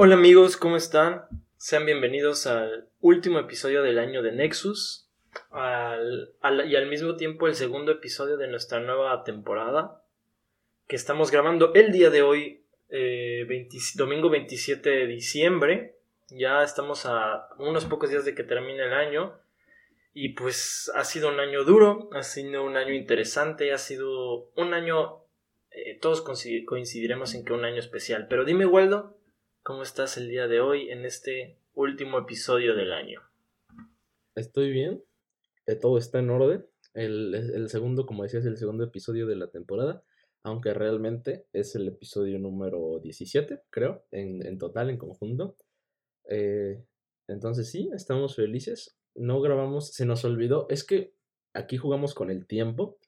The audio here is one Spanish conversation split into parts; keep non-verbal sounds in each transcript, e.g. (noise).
Hola amigos, ¿cómo están? Sean bienvenidos al último episodio del año de Nexus y al mismo tiempo el segundo episodio de nuestra nueva temporada que estamos grabando el día de hoy, eh, 20 domingo 27 de diciembre. Ya estamos a unos pocos días de que termine el año y pues ha sido un año duro, ha sido un año interesante, ha sido un año, eh, todos coincid- coincidiremos en que un año especial. Pero dime, Waldo, ¿cómo estás el día de hoy en este último episodio del año? Estoy bien, todo está en orden. El, segundo, como decías, el segundo episodio de la temporada, aunque realmente es el episodio número 17, creo, en, en total, en conjunto. Eh, entonces sí, estamos felices. No grabamos, se nos olvidó, es que aquí jugamos con el tiempo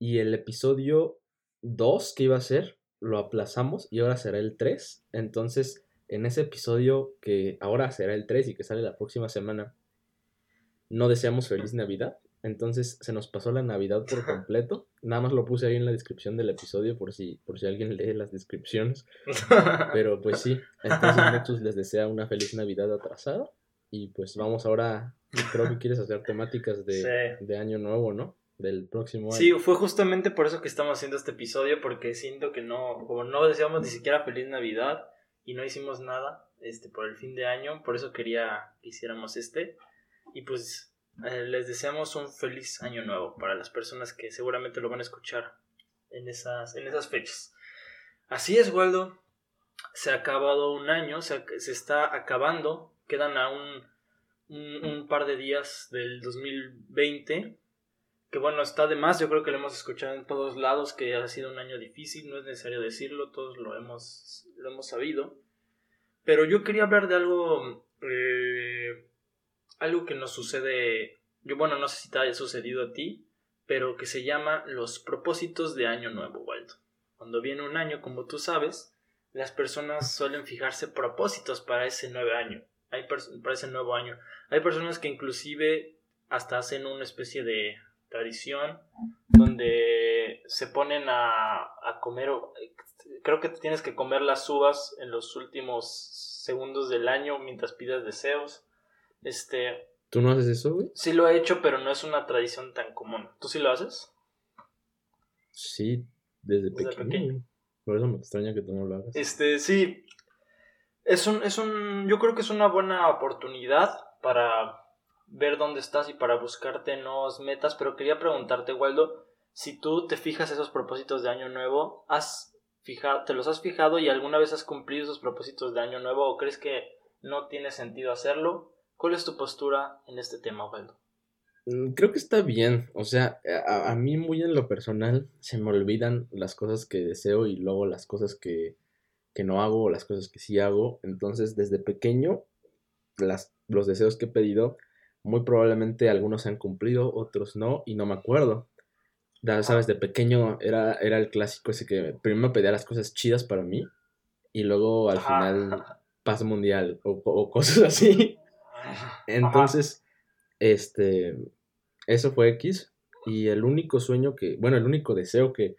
y el episodio 2 que iba a ser, lo aplazamos y ahora será el 3. Entonces, en ese episodio que ahora será el 3 y que sale la próxima semana, no deseamos feliz Navidad. Entonces se nos pasó la Navidad por completo. (laughs) Nada más lo puse ahí en la descripción del episodio por si, por si alguien lee las descripciones. (laughs) Pero pues sí, entonces Nexus les desea una feliz Navidad atrasada. Y pues vamos ahora, creo que quieres hacer temáticas de, Sí. de año nuevo, ¿no? Del próximo año. Sí, fue justamente por eso que estamos haciendo este episodio, porque siento que no, como no deseamos ni siquiera feliz Navidad y no hicimos nada este, por el fin de año, por eso quería que hiciéramos este. Y pues eh, les deseamos un feliz año nuevo para las personas que seguramente lo van a escuchar en esas, en esas fechas. Así es, Waldo. Se ha acabado un año, se, se está acabando, quedan aún un par de días del 2020 que bueno, está de más, yo creo que lo hemos escuchado en todos lados, que ha sido un año difícil, no es necesario decirlo, todos lo hemos, lo hemos sabido. Pero yo quería hablar de algo, eh, algo que nos sucede, yo bueno, no sé si te haya sucedido a ti, pero que se llama los propósitos de año nuevo, Waldo. Cuando viene un año, como tú sabes, las personas suelen fijarse propósitos para ese nuevo año, hay para ese nuevo año. Hay personas que inclusive hasta hacen una especie de tradición donde se ponen a, a comer, creo que tienes que comer las uvas en los últimos segundos del año mientras pidas deseos. Este, ¿Tú no haces eso, güey? sí lo he hecho, pero no es una tradición tan común. ¿Tú sí lo haces? Sí, desde, Desde pequeño. pequeño. Por eso me extraña que tú no lo hagas. Este, sí. Es un, es un, yo creo que es una buena oportunidad para ver dónde estás y para buscarte nuevas metas, pero quería preguntarte, Waldo, si tú te fijas esos propósitos de año nuevo, ¿has fijado, te los has fijado y alguna vez has cumplido esos propósitos de año nuevo o crees que no tiene sentido hacerlo? ¿Cuál es tu postura en este tema, Waldo? Mm, Creo que está bien, o sea, a, mí muy en lo personal se me olvidan las cosas que deseo y luego las cosas que, que no hago o las cosas que sí hago. Entonces, desde pequeño, las, los deseos que he pedido, muy probablemente algunos se han cumplido, otros no, y no me acuerdo. Ya sabes, de pequeño era, era el clásico ese que primero pedía las cosas chidas para mí y luego al Ajá. final paz mundial o, o cosas (laughs) así. Entonces, este, eso fue X. Y el único sueño que, bueno, el único deseo que,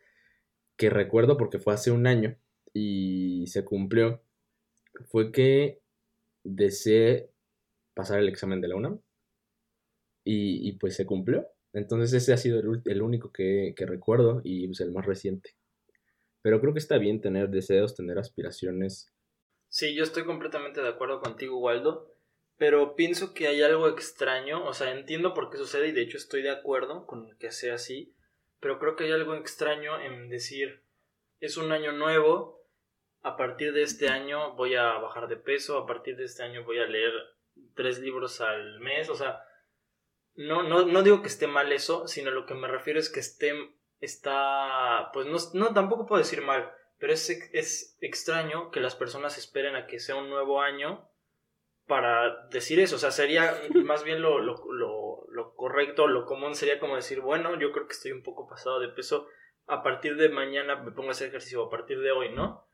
que recuerdo, porque fue hace un año y se cumplió, fue que deseé pasar el examen de la UNAM. Y, y pues se cumplió. Entonces ese ha sido el, el único que, que recuerdo y pues el más reciente. Pero creo que está bien tener deseos, tener aspiraciones. Sí, yo estoy completamente de acuerdo contigo, Waldo, pero pienso que hay algo extraño, o sea, entiendo por qué sucede y de hecho estoy de acuerdo con que sea así, pero creo que hay algo extraño en decir, es un año nuevo, a partir de este año voy a bajar de peso, a partir de este año voy a leer tres libros al mes, o sea, no, no, no digo que esté mal eso, sino lo que me refiero es que esté, está, pues no, no tampoco puedo decir mal, pero es, es extraño que las personas esperen a que sea un nuevo año para decir eso. O sea, sería (laughs) más bien lo, lo, lo, lo correcto, lo común sería como decir, bueno, yo creo que estoy un poco pasado de peso. A partir de mañana me pongo a hacer ejercicio, a partir de hoy, ¿no?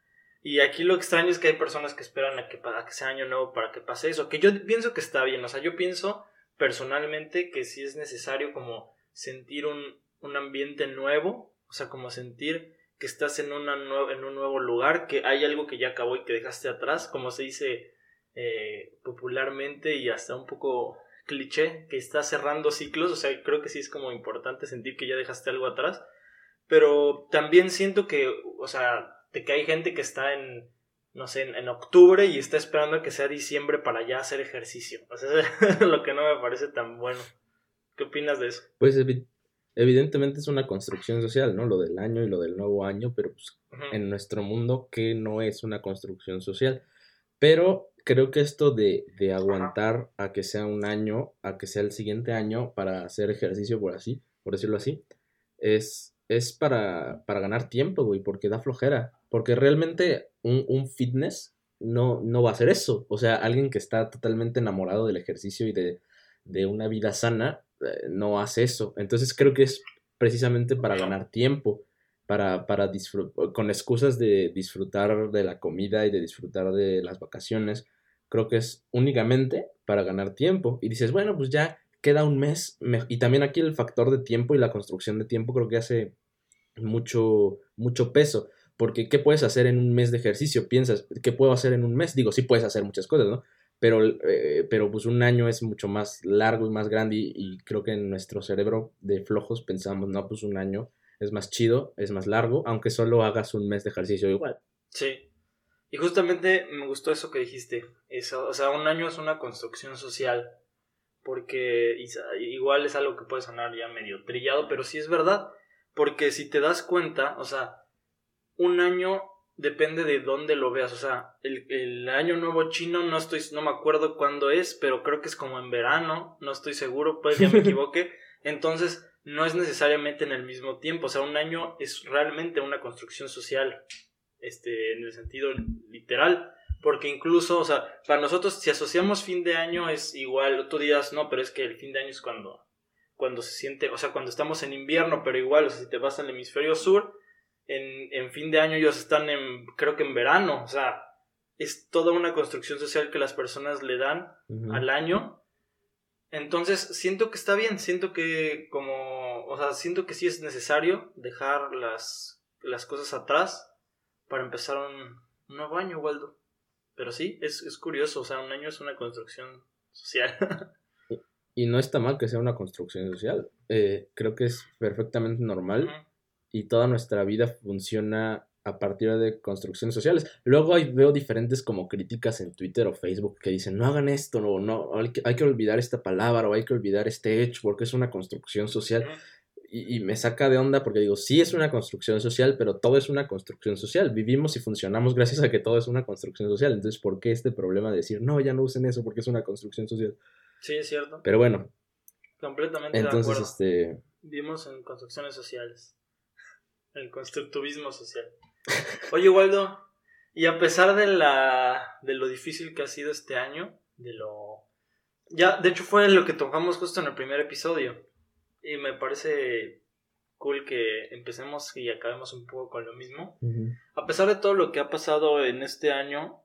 Y aquí lo extraño es que hay personas que esperan a que, a que sea año nuevo para que pase eso. Que yo pienso que está bien. O sea, yo pienso personalmente que sí es necesario como sentir un, un ambiente nuevo. O sea, como sentir que estás en, una en un nuevo lugar, que hay algo que ya acabó y que dejaste atrás, como se dice eh, popularmente y hasta un poco cliché, que estás cerrando ciclos, o sea, creo que sí es como importante sentir que ya dejaste algo atrás, pero también siento que, o sea, de que hay gente que está en, no sé, en, octubre y está esperando que sea diciembre para ya hacer ejercicio, o sea, (laughs) es lo que no me parece tan bueno. ¿Qué opinas de eso? Pues evidentemente es una construcción social, ¿no? Lo del año y lo del nuevo año, pero pues, en nuestro mundo, ¿qué no es una construcción social? Pero creo que esto de, de, aguantar a que sea un año, a que sea el siguiente año para hacer ejercicio, por así, por decirlo así, es, es para, para ganar tiempo, güey, porque da flojera. Porque realmente un, un fitness no, no va a hacer eso. O sea, alguien que está totalmente enamorado del ejercicio y de, de una vida sana, eh, no hace eso. Entonces creo que es precisamente para ganar tiempo, para, para con excusas de disfrutar de la comida y de disfrutar de las vacaciones. Creo que es únicamente para ganar tiempo. Y dices, bueno, pues ya queda un mes. Y también aquí el factor de tiempo y la construcción de tiempo creo que hace mucho, mucho peso. Porque, ¿qué puedes hacer en un mes de ejercicio? Piensas, ¿qué puedo hacer en un mes? Digo, sí puedes hacer muchas cosas, ¿no? pero, eh, pero pues un año es mucho más largo y más grande y, creo que en nuestro cerebro de flojos pensamos, no, pues un año es más chido, es más largo, aunque solo hagas un mes de ejercicio igual. Sí. Y justamente me gustó eso que dijiste. Eso, o sea, un año es una construcción social. Porque igual es algo que puede sonar ya medio trillado, pero sí es verdad. Porque si te das cuenta, o sea, un año depende de dónde lo veas. O sea, el, año nuevo chino no estoy, no me acuerdo cuándo es, pero creo que es como en verano, no estoy seguro, pues ya me (laughs) equivoqué. Entonces, no es necesariamente en el mismo tiempo. O sea, un año es realmente una construcción social. Este, en el sentido literal. Porque incluso, o sea, para nosotros, si asociamos fin de año, es igual. Tú dirás, no, pero es que el fin de año es cuando, cuando se siente, o sea, cuando estamos en invierno, pero igual, o sea, si te vas al hemisferio sur, en, fin de año ellos están en, creo que en verano, o sea, es toda una construcción social que las personas le dan al año. Entonces, siento que está bien, siento que como, o sea, siento que sí es necesario dejar las, las cosas atrás para empezar un, nuevo año, Waldo. Pero sí, es, es, curioso, o sea, un año es una construcción social. (laughs) y no está mal que sea una construcción social. Eh, creo que es perfectamente normal y toda nuestra vida funciona a partir de construcciones sociales. Luego hay, veo diferentes como críticas en Twitter o Facebook que dicen, no hagan esto, no, no hay, que, hay que olvidar esta palabra o hay que olvidar este hecho porque es una construcción social. Y, y, me saca de onda porque digo, sí es una construcción social, pero todo es una construcción social. Vivimos y funcionamos gracias a que todo es una construcción social. Entonces, ¿por qué este problema de decir, no, ya no usen eso porque es una construcción social? Sí, es cierto. Pero bueno. Completamente Entonces, de acuerdo. este... Vivimos en construcciones sociales. El constructivismo social. Oye, Waldo, y a pesar de la de lo difícil que ha sido este año, de lo ya, de hecho fue lo que tocamos justo en el primer episodio. Y me parece cool que empecemos y acabemos un poco con lo mismo. A pesar de todo lo que ha pasado en este año,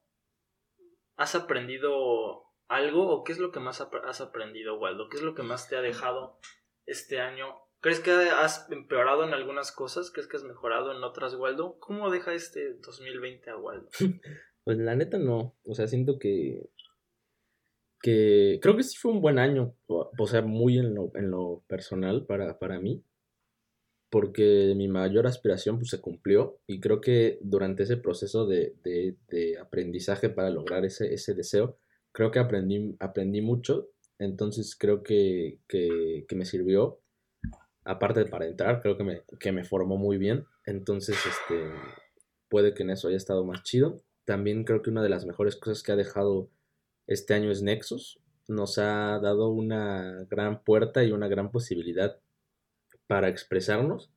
¿has aprendido algo o qué es lo que más has aprendido, Waldo? ¿Qué es lo que más te ha dejado este año ¿Crees que has empeorado en algunas cosas? ¿Crees que has mejorado en otras, Waldo? ¿Cómo deja este 2020 a Waldo? (laughs) pues la neta no. O sea, siento que. que creo que sí fue un buen año. O sea, muy en lo, en lo personal para, para mí. Porque mi mayor aspiración pues, se cumplió. Y creo que durante ese proceso de, de, aprendizaje para lograr ese, ese deseo, creo que aprendí, aprendí mucho. Entonces creo que, que, que me sirvió aparte de para entrar, creo que me, que me formó muy bien. Entonces, este, puede que en eso haya estado más chido. También creo que una de las mejores cosas que ha dejado este año es Nexus. Nos ha dado una gran puerta y una gran posibilidad para expresarnos,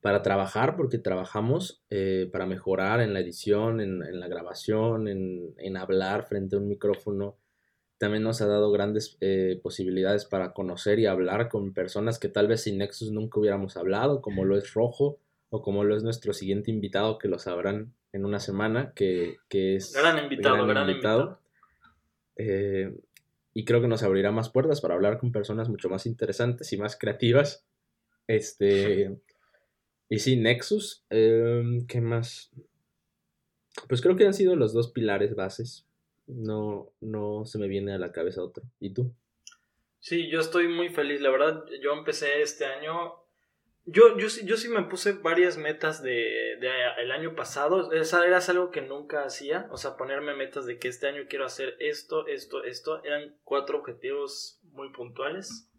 para trabajar, porque trabajamos eh, para mejorar en la edición, en, en la grabación, en, en hablar frente a un micrófono, también nos ha dado grandes eh, posibilidades para conocer y hablar con personas que tal vez sin Nexus nunca hubiéramos hablado, como lo es Rojo o como lo es nuestro siguiente invitado, que lo sabrán en una semana, que, es... Gran invitado, gran, invitado. Eh, y creo que nos abrirá más puertas para hablar con personas mucho más interesantes y más creativas. Este, Y sí, Nexus, em, ¿qué más? Pues creo que han sido los dos pilares bases. No, no se me viene a la cabeza otro. ¿Y tú? Sí, yo estoy muy feliz. La verdad, yo empecé este año. Yo, yo, yo sí me puse varias metas de, de el año pasado. Esa era algo que nunca hacía. O sea, ponerme metas de que este año quiero hacer esto, esto, esto. Eran cuatro objetivos muy puntuales.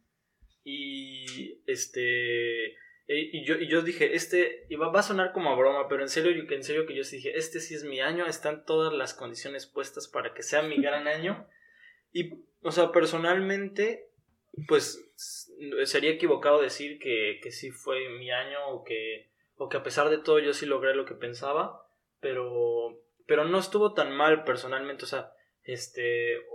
Y este y yo, y yo dije, este, y va, a sonar como a broma, pero en serio, yo, en serio que yo sí dije, este sí es mi año, están todas las condiciones puestas para que sea mi (laughs) gran año. Y, o sea, personalmente, pues sería equivocado decir que, que sí fue mi año o que, o que a pesar de todo yo sí logré lo que pensaba, pero, pero no estuvo tan mal personalmente, o sea, este,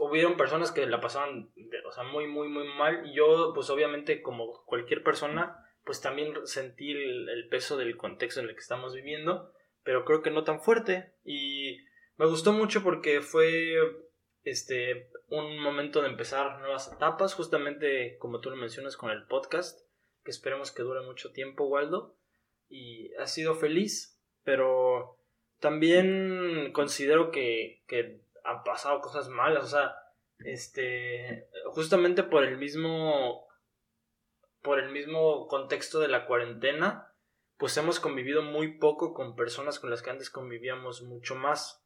hubieron personas que la pasaron, o sea, muy, muy, muy mal, y yo, pues obviamente, como cualquier persona, pues también sentir el, peso del contexto en el que estamos viviendo, pero creo que no tan fuerte. Y me gustó mucho porque fue este un momento de empezar nuevas etapas, justamente como tú lo mencionas con el podcast, que esperemos que dure mucho tiempo, Waldo. Y ha sido feliz, pero también considero que, que han pasado cosas malas, o sea, este, justamente por el mismo por el mismo contexto de la cuarentena, pues hemos convivido muy poco con personas con las que antes convivíamos mucho más.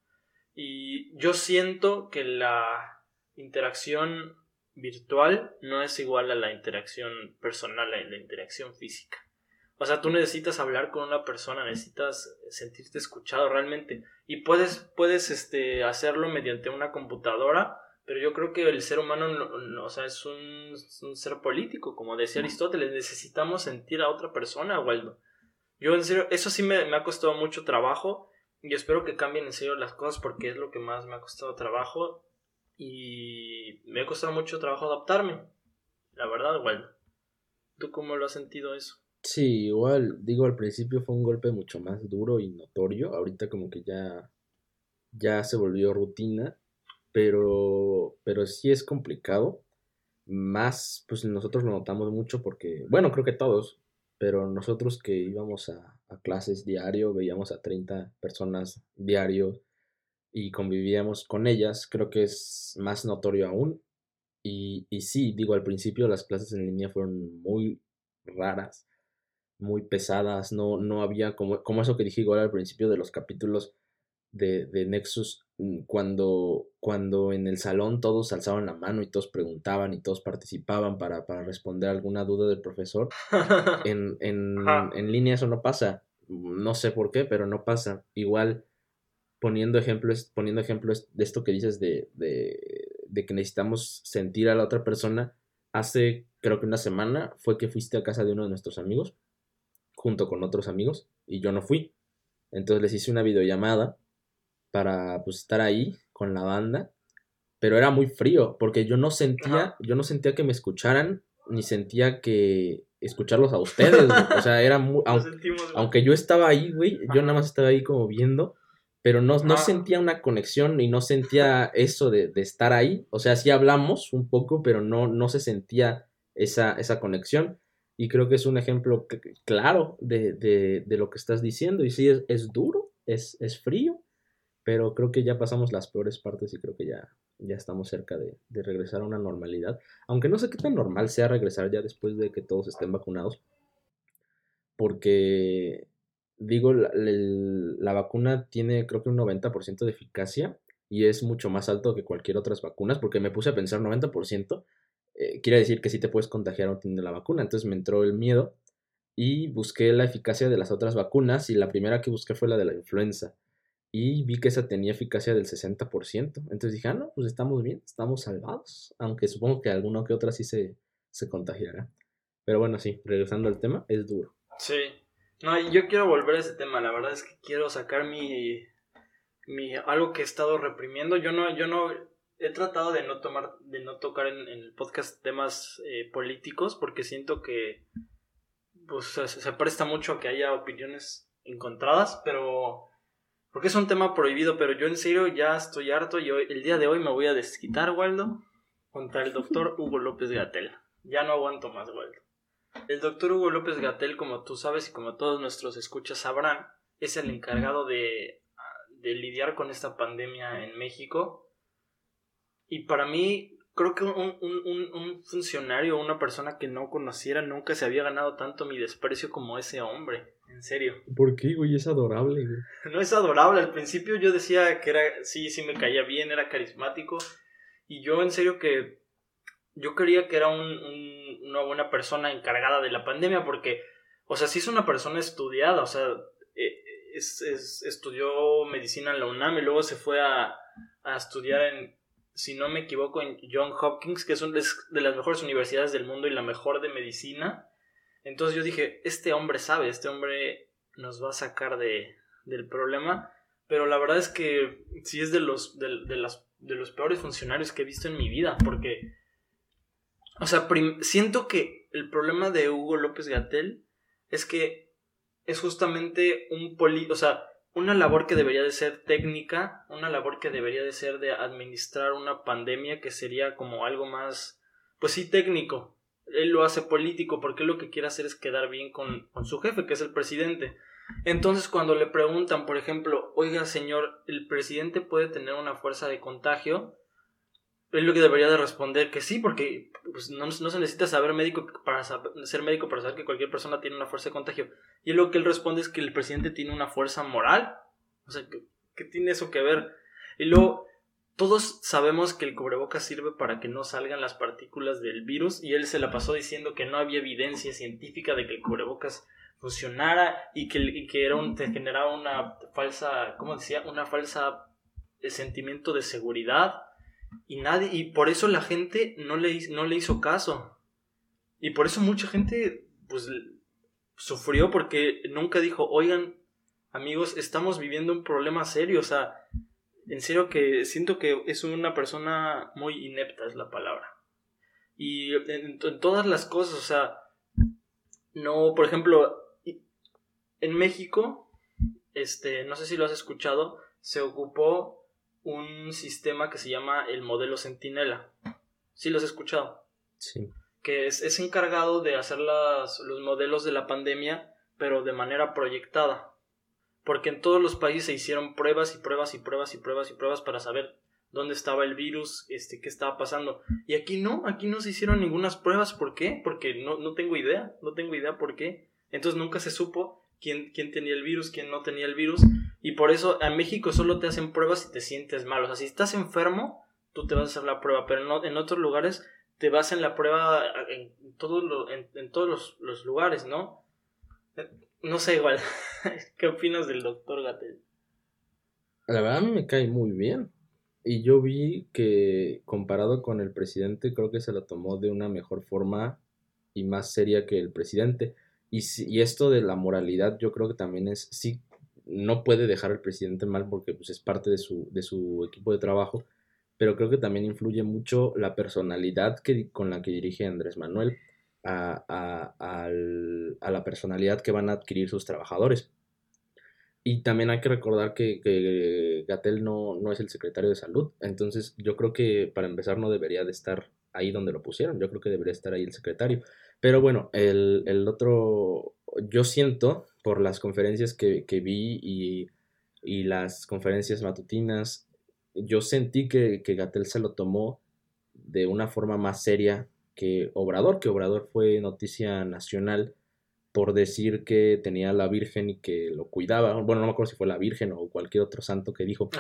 Y yo siento que la interacción virtual no es igual a la interacción personal, a la interacción física. O sea, tú necesitas hablar con una persona, necesitas sentirte escuchado realmente. Y puedes, puedes este, hacerlo mediante una computadora pero yo creo que el ser humano no, o sea, es un, ser político, como decía Aristóteles, necesitamos sentir a otra persona, Waldo. Yo en serio, eso sí me, me, ha costado mucho trabajo y espero que cambien en serio las cosas porque es lo que más me ha costado trabajo y me ha costado mucho trabajo adaptarme, la verdad, Waldo. ¿Tú cómo lo has sentido eso? Sí, igual, digo, al principio fue un golpe mucho más duro y notorio, ahorita como que ya, ya se volvió rutina pero, pero sí es complicado. Más, pues nosotros lo notamos mucho porque, bueno, creo que todos, pero nosotros que íbamos a, clases diario, veíamos a 30 personas diario y convivíamos con ellas, creo que es más notorio aún. Y, y sí, digo, al principio las clases en línea fueron muy raras, muy pesadas, no, no había como, como eso que dije igual al principio de los capítulos de, de Nexus, Mm, cuando, cuando en el salón todos alzaban la mano y todos preguntaban y todos participaban para, para responder alguna duda del profesor, (laughs) en, en, en, línea eso no pasa. No sé por qué, pero no pasa. Igual poniendo ejemplos, poniendo ejemplos de esto que dices de, de, de que necesitamos sentir a la otra persona, hace creo que una semana fue que fuiste a casa de uno de nuestros amigos, junto con otros amigos, y yo no fui. Entonces les hice una videollamada para pues, estar ahí con la banda, pero era muy frío porque yo no sentía, yo no sentía que me escucharan ni sentía que escucharlos a ustedes, o sea, era muy, (laughs) aunque, yo estaba ahí, güey, yo nada más estaba ahí como viendo, pero no, no sentía una conexión y no sentía eso de, estar ahí, o sea, sí hablamos un poco, pero no, no se sentía esa, esa conexión. Y creo que es un ejemplo claro de, de, de, lo que estás diciendo. Y sí, es, es duro, es, es frío, pero creo que ya pasamos las peores partes y creo que ya, ya estamos cerca de, regresar a una normalidad. Aunque no sé qué tan normal sea regresar ya después de que todos estén vacunados. Porque, digo, la, vacuna tiene creo que un 90% de eficacia y es mucho más alto que cualquier otras vacunas. Porque me puse a pensar 90%. Eh, quiere decir que sí te puedes contagiar no teniendo la vacuna. Entonces me entró el miedo y busqué la eficacia de las otras vacunas y la primera que busqué fue la de la influenza y vi que esa tenía eficacia del 60%. Entonces dije, ah, no, pues estamos bien, estamos salvados. Aunque supongo que alguno que otra sí se, se contagiará. Pero bueno, sí, regresando al tema, es duro. Sí. No, yo quiero volver a ese tema. La verdad es que quiero sacar mi. mi algo que he estado reprimiendo. Yo no, yo no. He tratado de no tomar, de no tocar en, el podcast temas eh, políticos. Porque siento que. Pues se, se presta mucho a que haya opiniones encontradas. Pero porque es un tema prohibido, pero yo en serio ya estoy harto y hoy, el día de hoy me voy a desquitar, Waldo, contra el doctor (laughs) Hugo López Gatela. Ya no aguanto más, Waldo. El doctor Hugo López Gatel, como tú sabes y como todos nuestros escuchas sabrán, es el encargado de, de lidiar con esta pandemia en México. Y para mí, creo que un, un, un funcionario, una persona que no conociera, nunca se había ganado tanto mi desprecio como ese hombre. En serio. ¿Por qué, güey? Es adorable, güey. (laughs) No es adorable. Al principio yo decía que era, sí, sí me caía bien, era carismático. Y yo en serio que yo creía que era un, una buena persona encargada de la pandemia porque, o sea, sí es una persona estudiada, o sea, eh, es, estudió medicina en la UNAM y luego se fue a, a estudiar en, si no me equivoco, en John Hopkins, que es una de las mejores universidades del mundo y la mejor de medicina. Entonces yo dije, este hombre sabe, este hombre nos va a sacar de, del problema, pero la verdad es que sí es de los, de, las, de los peores funcionarios que he visto en mi vida, porque o sea, siento que el problema de Hugo López Gatel es que es justamente un poli o sea, una labor que debería de ser técnica, una labor que debería de ser de administrar una pandemia que sería como algo más, pues sí, técnico. Él lo hace político porque lo que quiere hacer es quedar bien con, con su jefe, que es el presidente. Entonces, cuando le preguntan, por ejemplo, oiga, señor, ¿el presidente puede tener una fuerza de contagio? Él lo que debería de responder que sí, porque pues, no, se necesita saber médico para ser médico para saber que cualquier persona tiene una fuerza de contagio. Y lo que él responde es que el presidente tiene una fuerza moral. O sea, ¿qué, tiene eso que ver? Y luego, todos sabemos que el cubrebocas sirve para que no salgan las partículas del virus y él se la pasó diciendo que no había evidencia científica de que el cubrebocas funcionara y que, y que era un, generaba una falsa, ¿cómo decía? Una falsa eh, sentimiento de seguridad y nadie, y por eso la gente no le, no le hizo caso. Y por eso mucha gente, pues, sufrió porque nunca dijo, oigan, amigos, estamos viviendo un problema serio. O sea, en serio que siento que es una persona muy inepta, es la palabra. Y en, en todas las cosas, o sea, no, por ejemplo, en México, este, no sé si lo has escuchado, se ocupó un sistema que se llama el modelo Centinela. ¿Sí lo has escuchado? Sí. Que es, encargado de hacer las, los modelos de la pandemia, pero de manera proyectada. Porque en todos los países se hicieron pruebas y pruebas y pruebas y pruebas y pruebas para saber dónde estaba el virus, este, qué estaba pasando. Y aquí no, aquí no se hicieron ninguna pruebas. ¿Por qué? Porque no, no tengo idea, no tengo idea por qué. Entonces nunca se supo quién, quién tenía el virus, quién no tenía el virus. Y por eso en México solo te hacen pruebas si te sientes mal. O sea, si estás enfermo, tú te vas a hacer la prueba. Pero no, en otros lugares te vas en la prueba en, todo en, todos los, lugares, ¿no? No sé igual. (laughs) ¿Qué opinas del doctor Gatel? La verdad me cae muy bien. Y yo vi que comparado con el presidente, creo que se lo tomó de una mejor forma y más seria que el presidente. Y, y esto de la moralidad, yo creo que también es, sí, no puede dejar al presidente mal porque pues, es parte de su, de su equipo de trabajo, pero creo que también influye mucho la personalidad que, con la que dirige Andrés Manuel a, a, la personalidad que van a adquirir sus trabajadores. Y también hay que recordar que, que Gatel no, no, es el secretario de salud, entonces yo creo que para empezar no debería de estar ahí donde lo pusieron, yo creo que debería estar ahí el secretario. Pero bueno, el, el otro, yo siento por las conferencias que, vi y, las conferencias matutinas, yo sentí que, que Gatel se lo tomó de una forma más seria que Obrador, que Obrador fue noticia nacional por decir que tenía la Virgen y que lo cuidaba. Bueno, no me acuerdo si fue la Virgen o cualquier otro santo que dijo.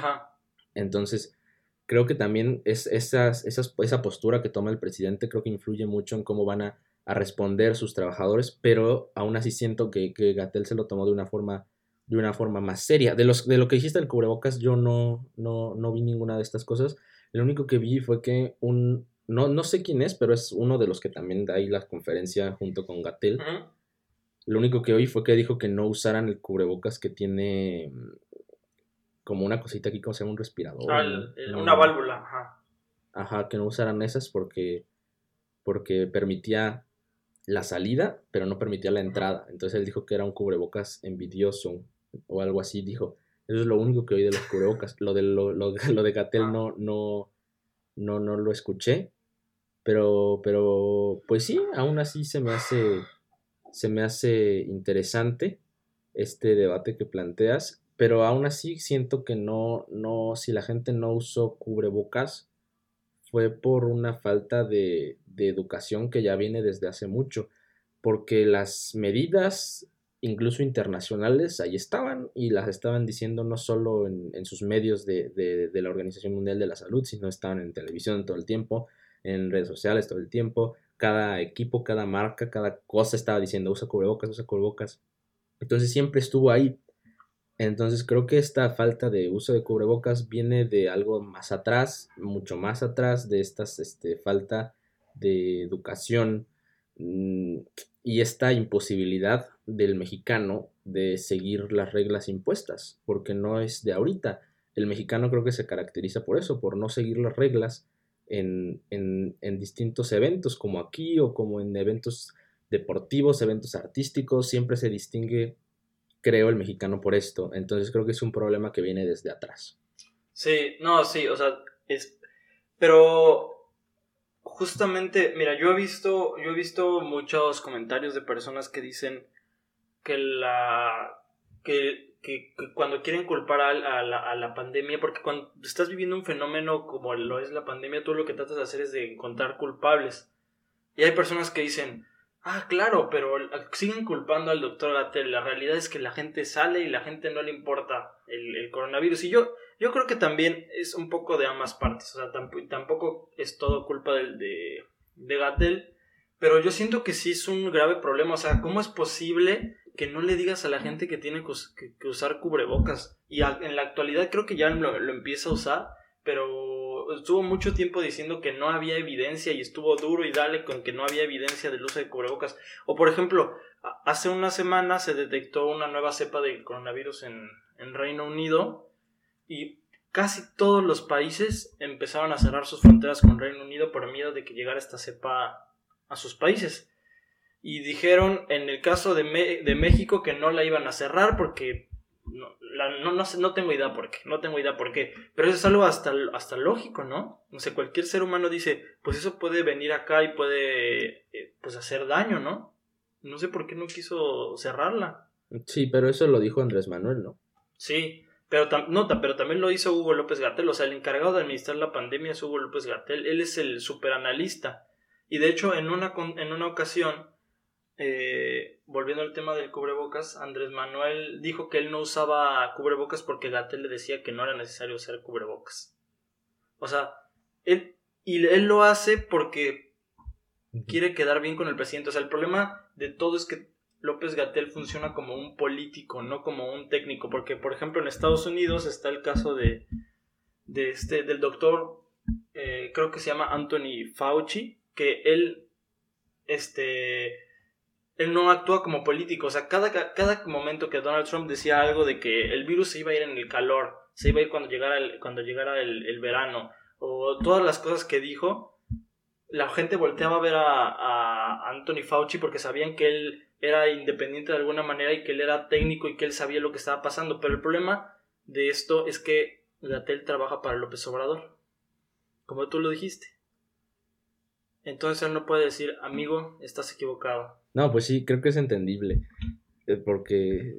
Entonces, creo que también es esas, esas, esa postura que toma el presidente creo que influye mucho en cómo van a a responder sus trabajadores, pero aún así siento que, que Gatel se lo tomó de una forma de una forma más seria. De, los, de lo que dijiste del cubrebocas, yo no, no, no vi ninguna de estas cosas. Lo único que vi fue que un, no, no sé quién es, pero es uno de los que también da ahí la conferencia junto con Gatel. Lo único que oí fue que dijo que no usaran el cubrebocas que tiene como una cosita aquí, como se llama un respirador. Ah, una válvula, ajá. Ajá, que no usaran esas porque, porque permitía la salida, pero no permitía la entrada. Entonces él dijo que era un cubrebocas envidioso o algo así, dijo. Eso es lo único que oí de los cubrebocas. Lo de, lo, (laughs) lo, de Gatel ah. no, no, no, no lo escuché. Pero, pero, pues sí, aún así se me hace se me hace interesante este debate que planteas, pero aún así siento que no, no, si la gente no usó cubrebocas, fue por una falta de, educación que ya viene desde hace mucho, porque las medidas incluso internacionales, ahí estaban y las estaban diciendo no solo en, sus medios de, de, la Organización Mundial de la Salud, sino estaban en televisión todo el tiempo, en redes sociales todo el tiempo, cada equipo, cada marca, cada cosa estaba diciendo usa cubrebocas, usa cubrebocas. Entonces siempre estuvo ahí. Entonces creo que esta falta de uso de cubrebocas viene de algo más atrás, mucho más atrás de esta este, falta de educación mm, y esta imposibilidad del mexicano de seguir las reglas impuestas, porque no es de ahorita. El mexicano creo que se caracteriza por eso, por no seguir las reglas en, en, en distintos eventos, como aquí o como en eventos deportivos, eventos artísticos, siempre se distingue, creo, el mexicano por esto. Entonces creo que es un problema que viene desde atrás. Sí, no, sí, o sea, es... Pero justamente, mira, yo he visto, yo he visto muchos comentarios de personas que dicen que la que, que, cuando quieren culpar a, la, a, la, pandemia, porque cuando estás viviendo un fenómeno como lo es la pandemia, tú lo que tratas de hacer es de encontrar culpables. Y hay personas que dicen, ah, claro, pero siguen culpando al doctor Gatel. La realidad es que la gente sale y la gente no le importa el, el coronavirus. Y yo, yo creo que también es un poco de ambas partes. O sea, tampoco es todo culpa de, de, de. Pero yo siento que sí es un grave problema. O sea, ¿cómo es posible que no le digas a la gente que tiene que, usar cubrebocas? Y en la actualidad creo que ya lo empieza a usar. Pero estuvo mucho tiempo diciendo que no había evidencia y estuvo duro y dale con que no había evidencia del uso de cubrebocas. O por ejemplo, hace una semana se detectó una nueva cepa de coronavirus en, Reino Unido y casi todos los países empezaron a cerrar sus fronteras con Reino Unido por miedo de que llegara esta cepa a sus países. Y dijeron en el caso de, de México que no la iban a cerrar porque no, no, sé, no tengo idea por qué, no tengo idea por qué, pero eso es algo hasta, hasta lógico, ¿no? No sé, cualquier ser humano dice, pues eso puede venir acá y puede, eh, pues hacer daño, ¿no? No sé por qué no quiso cerrarla. Sí, pero eso lo dijo Andrés Manuel, ¿no? Sí, pero nota, pero también lo hizo Hugo López Gatel, o sea, el encargado de administrar la pandemia es Hugo López Gatel, él es el superanalista. Y de hecho, en una, en una ocasión, eh, volviendo al tema del cubrebocas, Andrés Manuel dijo que él no usaba cubrebocas porque Gatel le decía que no era necesario usar cubrebocas. O sea, él, y él lo hace porque quiere quedar bien con el presidente. O sea, el problema de todo es que López Gatel funciona como un político, no como un técnico, porque por ejemplo en Estados Unidos está el caso de, de este, del doctor, eh, creo que se llama Anthony Fauci, que él, este, él no actúa como político, o sea, cada, cada momento que Donald Trump decía algo de que el virus se iba a ir en el calor, se iba a ir cuando llegara el, cuando llegara el, verano, o todas las cosas que dijo, la gente volteaba a ver a, a Anthony Fauci porque sabían que él era independiente de alguna manera y que él era técnico y que él sabía lo que estaba pasando. Pero el problema de esto es que Gatel trabaja para López Obrador, como tú lo dijiste. Entonces él no puede decir, amigo, estás equivocado. No, pues sí, creo que es entendible. Eh, porque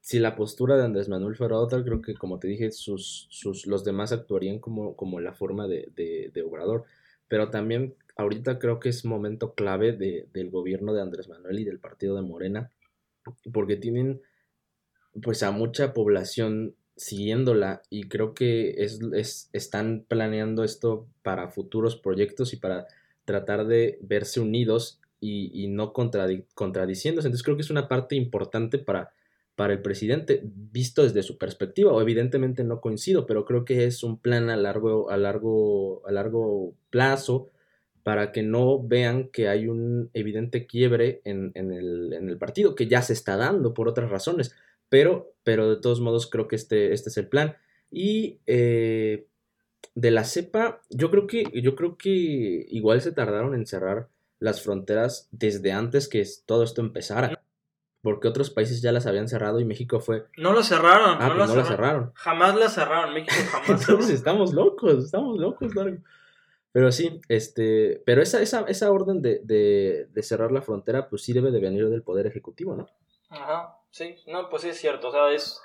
si la postura de Andrés Manuel fuera otra, creo que como te dije, sus, sus, los demás actuarían como, como la forma de, de, de Obrador. Pero también ahorita creo que es momento clave del gobierno de Andrés Manuel y del partido de Morena, porque tienen pues a mucha población siguiéndola y creo que es, están planeando esto para futuros proyectos y para tratar de verse unidos y, no contradiciéndose. Entonces creo que es una parte importante para, para el presidente, visto desde su perspectiva, o evidentemente no coincido, pero creo que es un plan a largo, a largo, a largo plazo para que no vean que hay un evidente quiebre en, el, partido, que ya se está dando por otras razones, pero, pero de todos modos creo que este, este es el plan. Y eh, de la cepa, yo creo, que, yo creo que igual se tardaron en cerrar las fronteras desde antes que todo esto empezara. Porque otros países ya las habían cerrado y México fue. No lo cerraron. Ah, no, pues no cerraron. Jamás la cerraron. México (laughs) jamás. Entonces estamos locos, estamos locos, Largo. Pero sí, este, pero esa, esa, esa orden de, de, de cerrar la frontera, pues sí debe de venir del Poder Ejecutivo, ¿no? Ajá, sí, no, pues sí es cierto, o sea, es...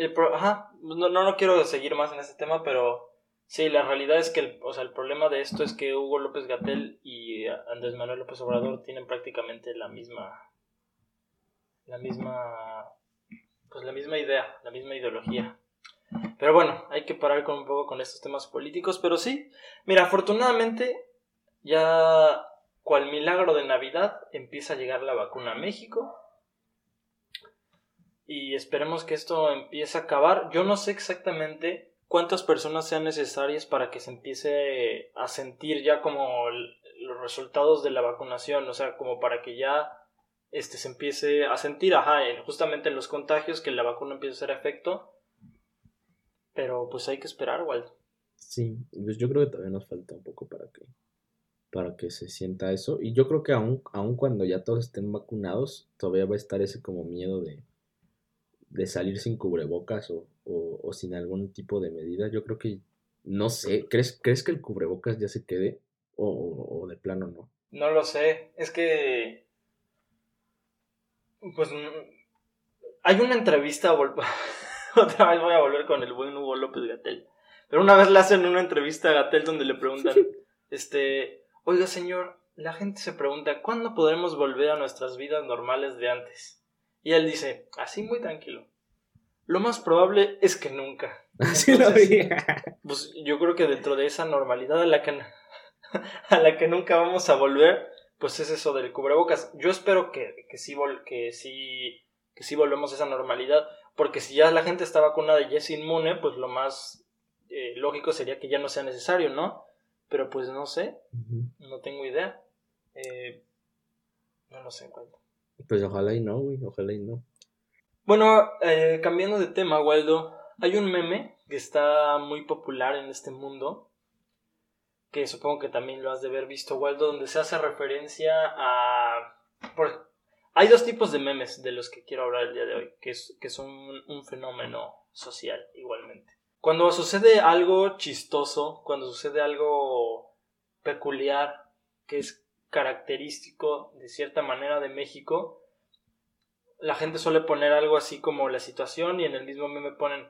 El pro- Ajá, no, no, no quiero seguir más en este tema, pero sí, la realidad es que el, o sea, el problema de esto es que Hugo López Gatel y Andrés Manuel López Obrador tienen prácticamente la misma... La misma... Pues la misma idea, la misma ideología. Pero bueno, hay que parar con un poco con estos temas políticos, pero sí, mira, afortunadamente ya cual milagro de Navidad empieza a llegar la vacuna a México y esperemos que esto empiece a acabar. Yo no sé exactamente cuántas personas sean necesarias para que se empiece a sentir ya como los resultados de la vacunación, o sea, como para que ya este se empiece a sentir, ajá, en- justamente en los contagios que la vacuna empiece a hacer efecto. Pero pues hay que esperar, Waldo. Sí, pues yo creo que todavía nos falta un poco para que, para que se sienta eso. Y yo creo que aún, aún cuando ya todos estén vacunados, todavía va a estar ese como miedo de, de salir sin cubrebocas o, o, o sin algún tipo de medida. Yo creo que, no sé, ¿crees, ¿crees que el cubrebocas ya se quede? O, o- de plano no. No lo sé, es que... Pues... mm, Hay una entrevista, (laughs) otra vez voy a volver con el buen Hugo López Gatel. Pero una vez le hacen una entrevista a Gatel donde le preguntan, (laughs) este, oiga señor, la gente se pregunta, ¿cuándo podremos volver a nuestras vidas normales de antes? Y él dice, así muy tranquilo. Lo más probable es que nunca. Así lo vi. Pues yo creo que dentro de esa normalidad a la que, (laughs) a la que nunca vamos a volver, pues es eso del cubrebocas. Yo espero que, que, sí, vol- que, sí, que sí volvemos a esa normalidad, porque si ya la gente está vacunada y es inmune, pues lo más eh, lógico sería que ya no sea necesario, ¿no? Pero pues no sé, no tengo idea. Eh, no lo sé. Pues ojalá y no, güey, ojalá y no. Bueno, eh, cambiando de tema, Waldo, hay un meme que está muy popular en este mundo, que supongo que también lo has de haber visto, Waldo, donde se hace referencia a... por- Hay dos tipos de memes de los que quiero hablar el día de hoy, que, son un fenómeno social igualmente. Cuando sucede algo chistoso, cuando sucede algo peculiar, que es característico de cierta manera de México, la gente suele poner algo así como la situación y en el mismo meme ponen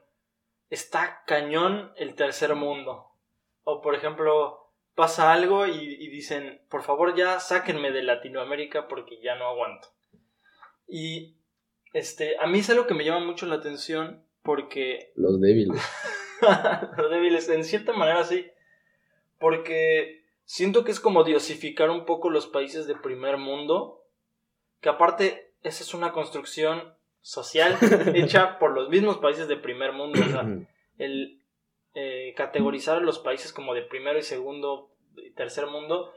está cañón el tercer mundo. O por ejemplo, pasa algo y, y dicen, por favor ya sáquenme de Latinoamérica porque ya no aguanto. Y este, a mí es algo que me llama mucho la atención porque Los débiles. (laughs) los débiles, en cierta manera sí, porque siento que es como diosificar un poco los países de primer mundo, que aparte esa es una construcción social (laughs) hecha por los mismos países de primer mundo, o sea, el eh, categorizar a los países como de primero y segundo y tercer mundo,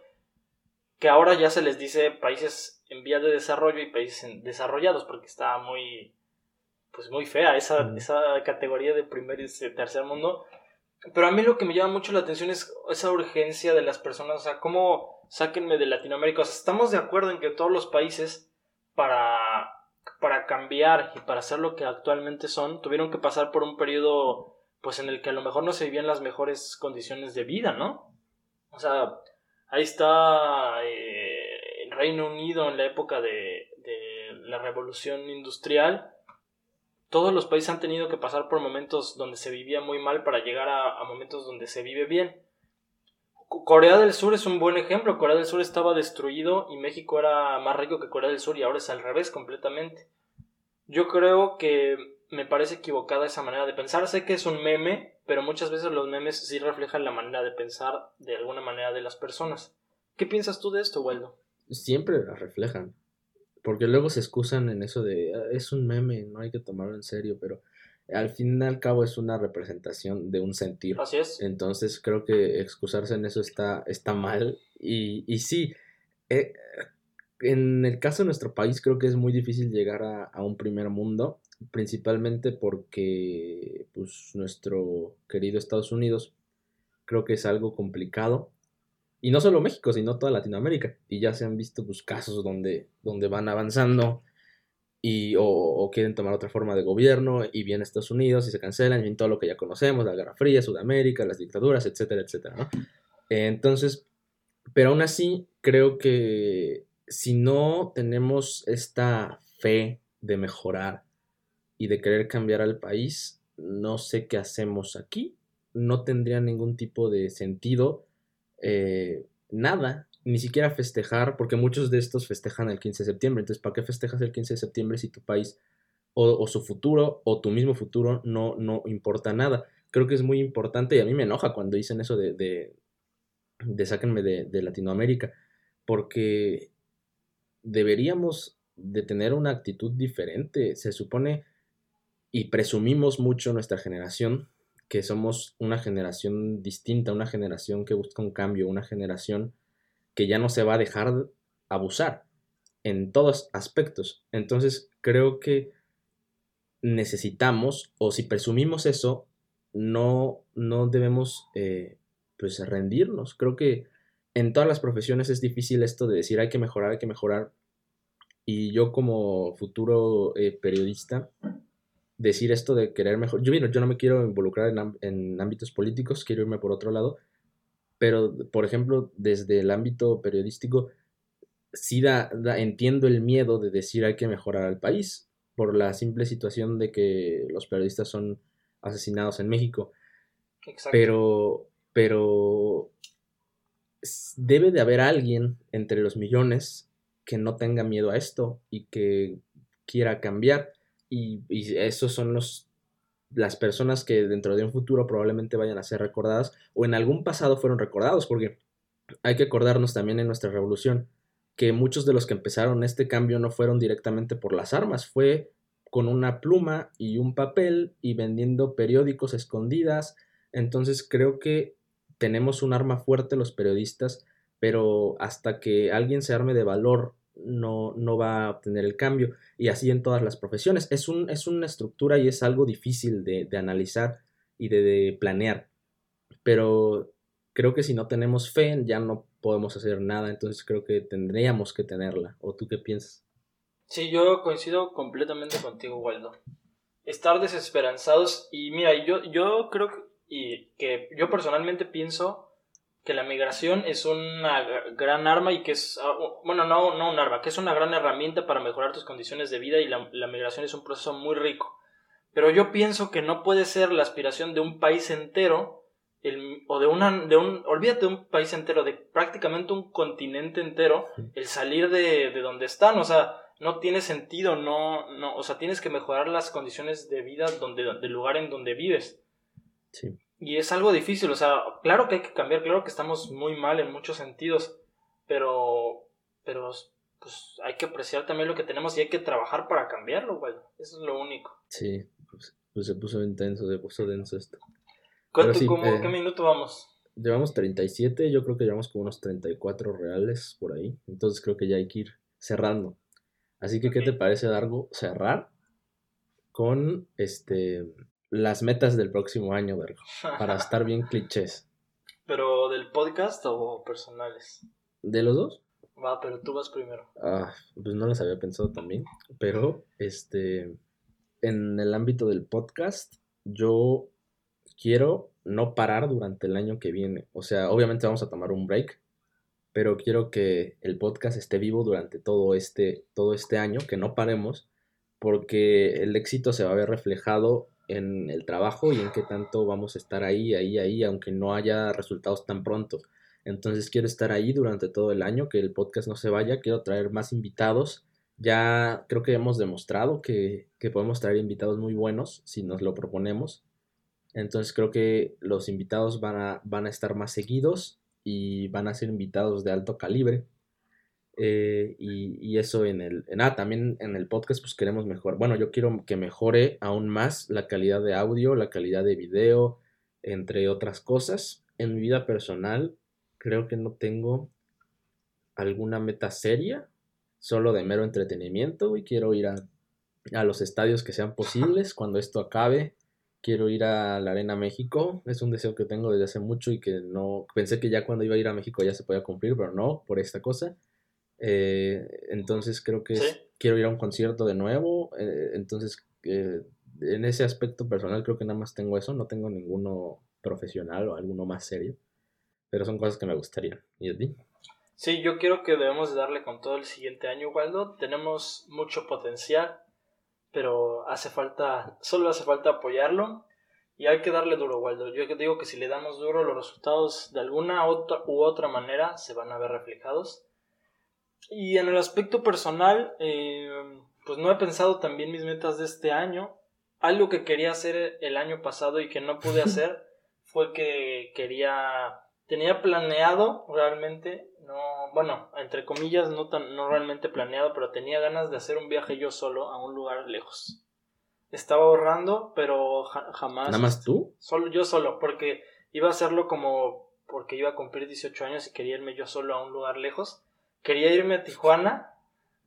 que ahora ya se les dice países en vías de desarrollo y países en- desarrollados, porque está muy, pues muy fea esa, esa categoría de primer y tercer mundo. Pero a mí lo que me llama mucho la atención es esa urgencia de las personas, o sea, cómo sáquenme de Latinoamérica. O sea, estamos de acuerdo en que todos los países para, para cambiar y para ser lo que actualmente son, tuvieron que pasar por un periodo pues en el que a lo mejor no se vivían las mejores condiciones de vida, ¿no? O sea, ahí está eh, el Reino Unido en la época de la revolución industrial. Todos los países han tenido que pasar por momentos donde se vivía muy mal para llegar a, momentos donde se vive bien. Co- Corea del Sur es un buen ejemplo. Corea del Sur estaba destruido y México era más rico que Corea del Sur y ahora es al revés completamente. Yo creo que me parece equivocada esa manera de pensar. Sé que es un meme, pero muchas veces los memes sí reflejan la manera de pensar de alguna manera de las personas. ¿Qué piensas tú de esto, Waldo? Siempre la reflejan. Porque luego se excusan en eso de "Ah, es un meme, no hay que tomarlo en serio, pero al fin y al cabo es una representación de un sentir. Así es. Entonces creo que excusarse en eso está, está mal. Y, y sí, eh, en el caso de nuestro país creo que es muy difícil llegar a, a un primer mundo, principalmente porque pues, nuestro querido Estados Unidos creo que es algo complicado. Y no solo México, sino toda Latinoamérica. Y ya se han visto pues, casos donde, donde van avanzando y, o, o quieren tomar otra forma de gobierno y viene Estados Unidos y se cancelan y viene todo lo que ya conocemos, la Guerra Fría, Sudamérica, las dictaduras, etcétera, etcétera, ¿no? Entonces, pero aún así, creo que si no tenemos esta fe de mejorar y de querer cambiar al país, no sé qué hacemos aquí. No tendría ningún tipo de sentido eh, nada, ni siquiera festejar, porque muchos de estos festejan el 15 de septiembre. Entonces, ¿para qué festejas el 15 de septiembre si tu país o, su futuro o tu mismo futuro no, no importa nada? Creo que es muy importante y a mí me enoja cuando dicen eso de, de, sáquenme de, de Latinoamérica, porque deberíamos de tener una actitud diferente. Se supone y presumimos mucho nuestra generación que somos una generación distinta, una generación que busca un cambio, una generación que ya no se va a dejar abusar en todos aspectos. Entonces creo que necesitamos, o si presumimos eso, no, no debemos eh, pues rendirnos. Creo que en todas las profesiones es difícil esto de decir hay que mejorar, hay que mejorar. Y yo como futuro eh, periodista, decir esto de querer mejor. Yo, yo no me quiero involucrar en, ámbitos políticos, quiero irme por otro lado, pero, por ejemplo, desde el ámbito periodístico, sí da, entiendo el miedo de decir hay que mejorar al país, por la simple situación de que los periodistas son asesinados en México. Pero, pero debe de haber alguien entre los millones que no tenga miedo a esto y que quiera cambiar. Y, esos son los, las personas que dentro de un futuro probablemente vayan a ser recordadas o en algún pasado fueron recordados, porque hay que acordarnos también en nuestra revolución que muchos de los que empezaron este cambio no fueron directamente por las armas, fue con una pluma y un papel y vendiendo periódicos escondidas. Entonces creo que tenemos un arma fuerte los periodistas, pero hasta que alguien se arme de valor no, no va a obtener el cambio. Y así en todas las profesiones. Es, un, es una estructura y es algo difícil de, analizar y de, planear. Pero creo que si no tenemos fe ya no podemos hacer nada. Entonces creo que tendríamos que tenerla. ¿O tú qué piensas? Sí, yo coincido completamente contigo, Waldo. Estar desesperanzados y mira, yo, yo creo y que yo personalmente pienso que la migración es una gran arma y que es, ah, bueno, no, no un arma, que es una gran herramienta para mejorar tus condiciones de vida y la, migración es un proceso muy rico. Pero yo pienso que no puede ser la aspiración de un país entero, el, o de, una, de un, olvídate de un país entero, de prácticamente un continente entero, el salir de, de donde están, o sea, no tiene sentido, no, no, o sea, tienes que mejorar las condiciones de vida donde, del lugar en donde vives. Sí. Y es algo difícil, o sea, claro que hay que cambiar, claro que estamos muy mal en muchos sentidos, pero, pero pues hay que apreciar también lo que tenemos y hay que trabajar para cambiarlo, güey. Eso es lo único. Sí, pues, pues se puso intenso, se puso denso esto. ¿Cuánto, eh, ¿Qué minuto vamos? Llevamos 37, yo creo que llevamos como unos 34 reales por ahí, entonces creo que ya hay que ir cerrando. Así que, ¿qué te parece, Dargo, cerrar con este las metas del próximo año, vergo, para (laughs) estar bien clichés. ¿Pero del podcast o personales? ¿De los dos? Va, pero tú vas primero. Ah, pues no las había pensado también. Pero, este, en el ámbito del podcast, yo quiero no parar durante el año que viene. O sea, obviamente vamos a tomar un break, pero quiero que el podcast esté vivo durante todo este, todo este año, que no paremos, porque el éxito se va a ver reflejado en el trabajo y en qué tanto vamos a estar ahí, ahí, ahí, aunque no haya resultados tan pronto. Entonces quiero estar ahí durante todo el año, que el podcast no se vaya, quiero traer más invitados. Ya creo que hemos demostrado que, podemos traer invitados muy buenos si nos lo proponemos. Entonces creo que los invitados van a, van a estar más seguidos y van a ser invitados de alto calibre. Eh, y, eso en el. En, ah, también en el podcast, pues queremos mejorar. Bueno, yo quiero que mejore aún más la calidad de audio, la calidad de video, entre otras cosas. En mi vida personal, creo que no tengo alguna meta seria, solo de mero entretenimiento. Y quiero ir a, a los estadios que sean posibles (laughs) cuando esto acabe. Quiero ir a la Arena México. Es un deseo que tengo desde hace mucho y que no. Pensé que ya cuando iba a ir a México ya se podía cumplir, pero no, por esta cosa. Eh, entonces creo que quiero ir a un concierto de nuevo. Eh, entonces, eh, en ese aspecto personal creo que nada más tengo eso, no tengo ninguno profesional o alguno más serio. pero son cosas que me gustarían. ¿Y a ti? Sí, yo quiero que debemos darle con todo el siguiente año, Waldo. Tenemos mucho potencial, pero hace falta, solo hace falta apoyarlo y hay que darle duro, Waldo. Yo digo que si le damos duro, los resultados de alguna otra u otra manera se van a ver reflejados. Y en el aspecto personal, eh, pues no he pensado también mis metas de este año. Algo que quería hacer el año pasado y que no pude (laughs) hacer fue que quería, tenía planeado realmente, no, bueno, entre comillas, no, tan, no realmente planeado, pero tenía ganas de hacer un viaje yo solo a un lugar lejos estaba ahorrando, pero jamás. ¿Nada más tú? Solo, yo solo, porque iba a hacerlo como porque iba a cumplir 18 años y quería irme yo solo a un lugar lejos. Quería irme a Tijuana.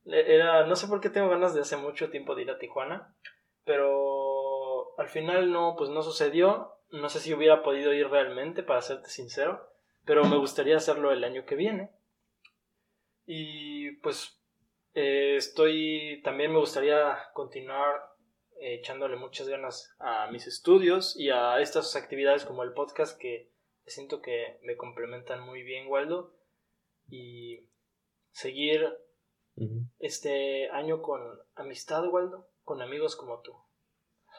Era, no sé por qué tengo ganas de hace mucho tiempo de ir a Tijuana, pero al final no, pues no sucedió. No sé si hubiera podido ir realmente, para serte sincero, pero me gustaría hacerlo el año que viene. Y pues eh, estoy, también me gustaría continuar echándole muchas ganas a mis estudios y a estas actividades como el podcast que siento que me complementan muy bien, Waldo. Y seguir este año con amistad, Waldo, con amigos como tú.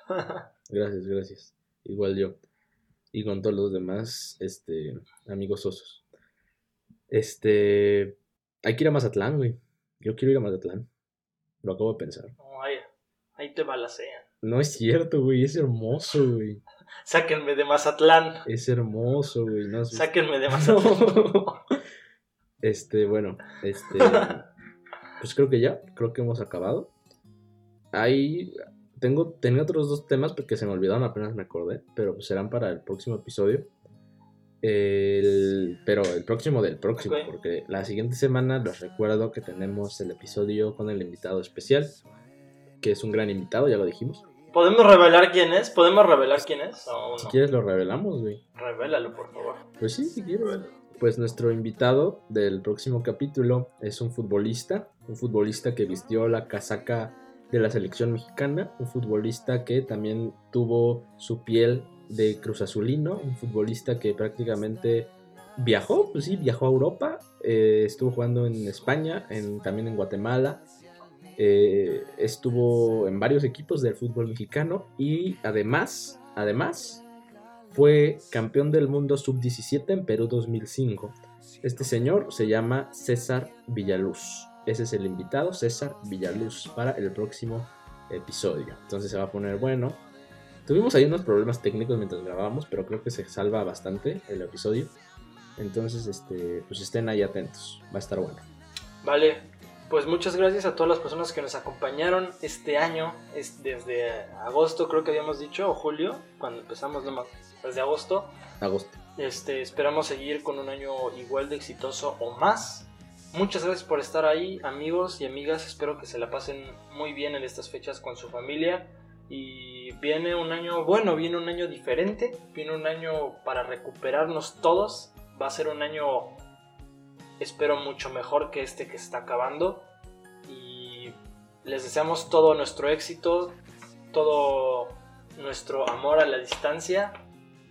(laughs) gracias, gracias. Igual yo. Y con todos los demás, este, amigos osos. Este, hay que ir a Mazatlán, güey. Yo quiero ir a Mazatlán. Lo acabo de pensar. Ahí te balacean. No es cierto, güey, es hermoso, güey. (laughs) Sáquenme de Mazatlán. Es hermoso, güey. No, Sáquenme de Mazatlán. (laughs) este, bueno, este. (laughs) Pues creo que ya, creo que hemos acabado. Ahí tengo, tenía otros dos temas porque se me olvidaron, apenas me acordé, pero pues serán para el próximo episodio. El, pero el próximo del próximo, porque la siguiente semana les recuerdo que tenemos el episodio con el invitado especial que es un gran invitado, ya lo dijimos. ¿Podemos revelar quién es? ¿Podemos revelar quién es? Si quieres lo revelamos, güey. Revélalo, por favor. Pues sí, si quiero. Pues nuestro invitado del próximo capítulo es un futbolista, un futbolista que vistió la casaca de la selección mexicana, un futbolista que también tuvo su piel de Cruz Azulino, un futbolista que prácticamente viajó, pues sí, viajó a Europa, eh, estuvo jugando en España, también en Guatemala, eh, estuvo en varios equipos del fútbol mexicano y además, además, fue campeón del mundo sub-17 en Perú 2005. Este señor se llama César Villaluz. Ese es el invitado, César Villaluz, para el próximo episodio. Entonces se va a poner bueno. Tuvimos ahí unos problemas técnicos mientras grabábamos, pero creo que se salva bastante el episodio. Entonces, este, pues estén ahí atentos. Va a estar bueno. Vale, pues muchas gracias a todas las personas que nos acompañaron este año, es desde agosto creo que habíamos dicho, o julio, cuando empezamos nomás, desde agosto. Agosto. Este, esperamos seguir con un año igual de exitoso o más. Muchas gracias por estar ahí, amigos y amigas. Espero que se la pasen muy bien en estas fechas con su familia. Y viene un año bueno, viene un año diferente, viene un año para recuperarnos todos. Va a ser un año espero mucho mejor que este que está acabando. Y les deseamos todo nuestro éxito, todo nuestro amor a la distancia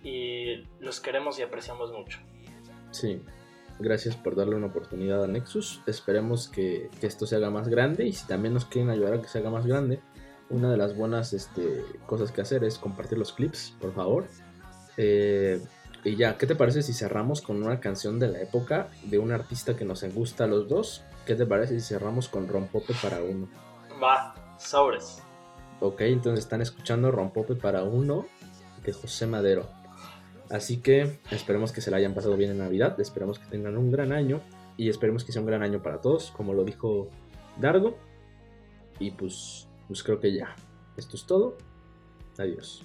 y los queremos y apreciamos mucho. Sí, gracias por darle una oportunidad a Nexus. Esperemos que, esto se haga más grande y si también nos quieren ayudar a que se haga más grande, una de las buenas este, cosas que hacer es compartir los clips, por favor. Eh, y ya, ¿qué te parece si cerramos con una canción de la época de un artista que nos gusta a los dos? ¿Qué te parece si cerramos con Rompope para uno? Va, sobres. Ok, entonces están escuchando Rompope para uno de José Madero. Así que esperemos que se la hayan pasado bien en Navidad, esperemos que tengan un gran año y esperemos que sea un gran año para todos, como lo dijo Dardo. Y pues, pues creo que ya. Esto es todo. Adiós.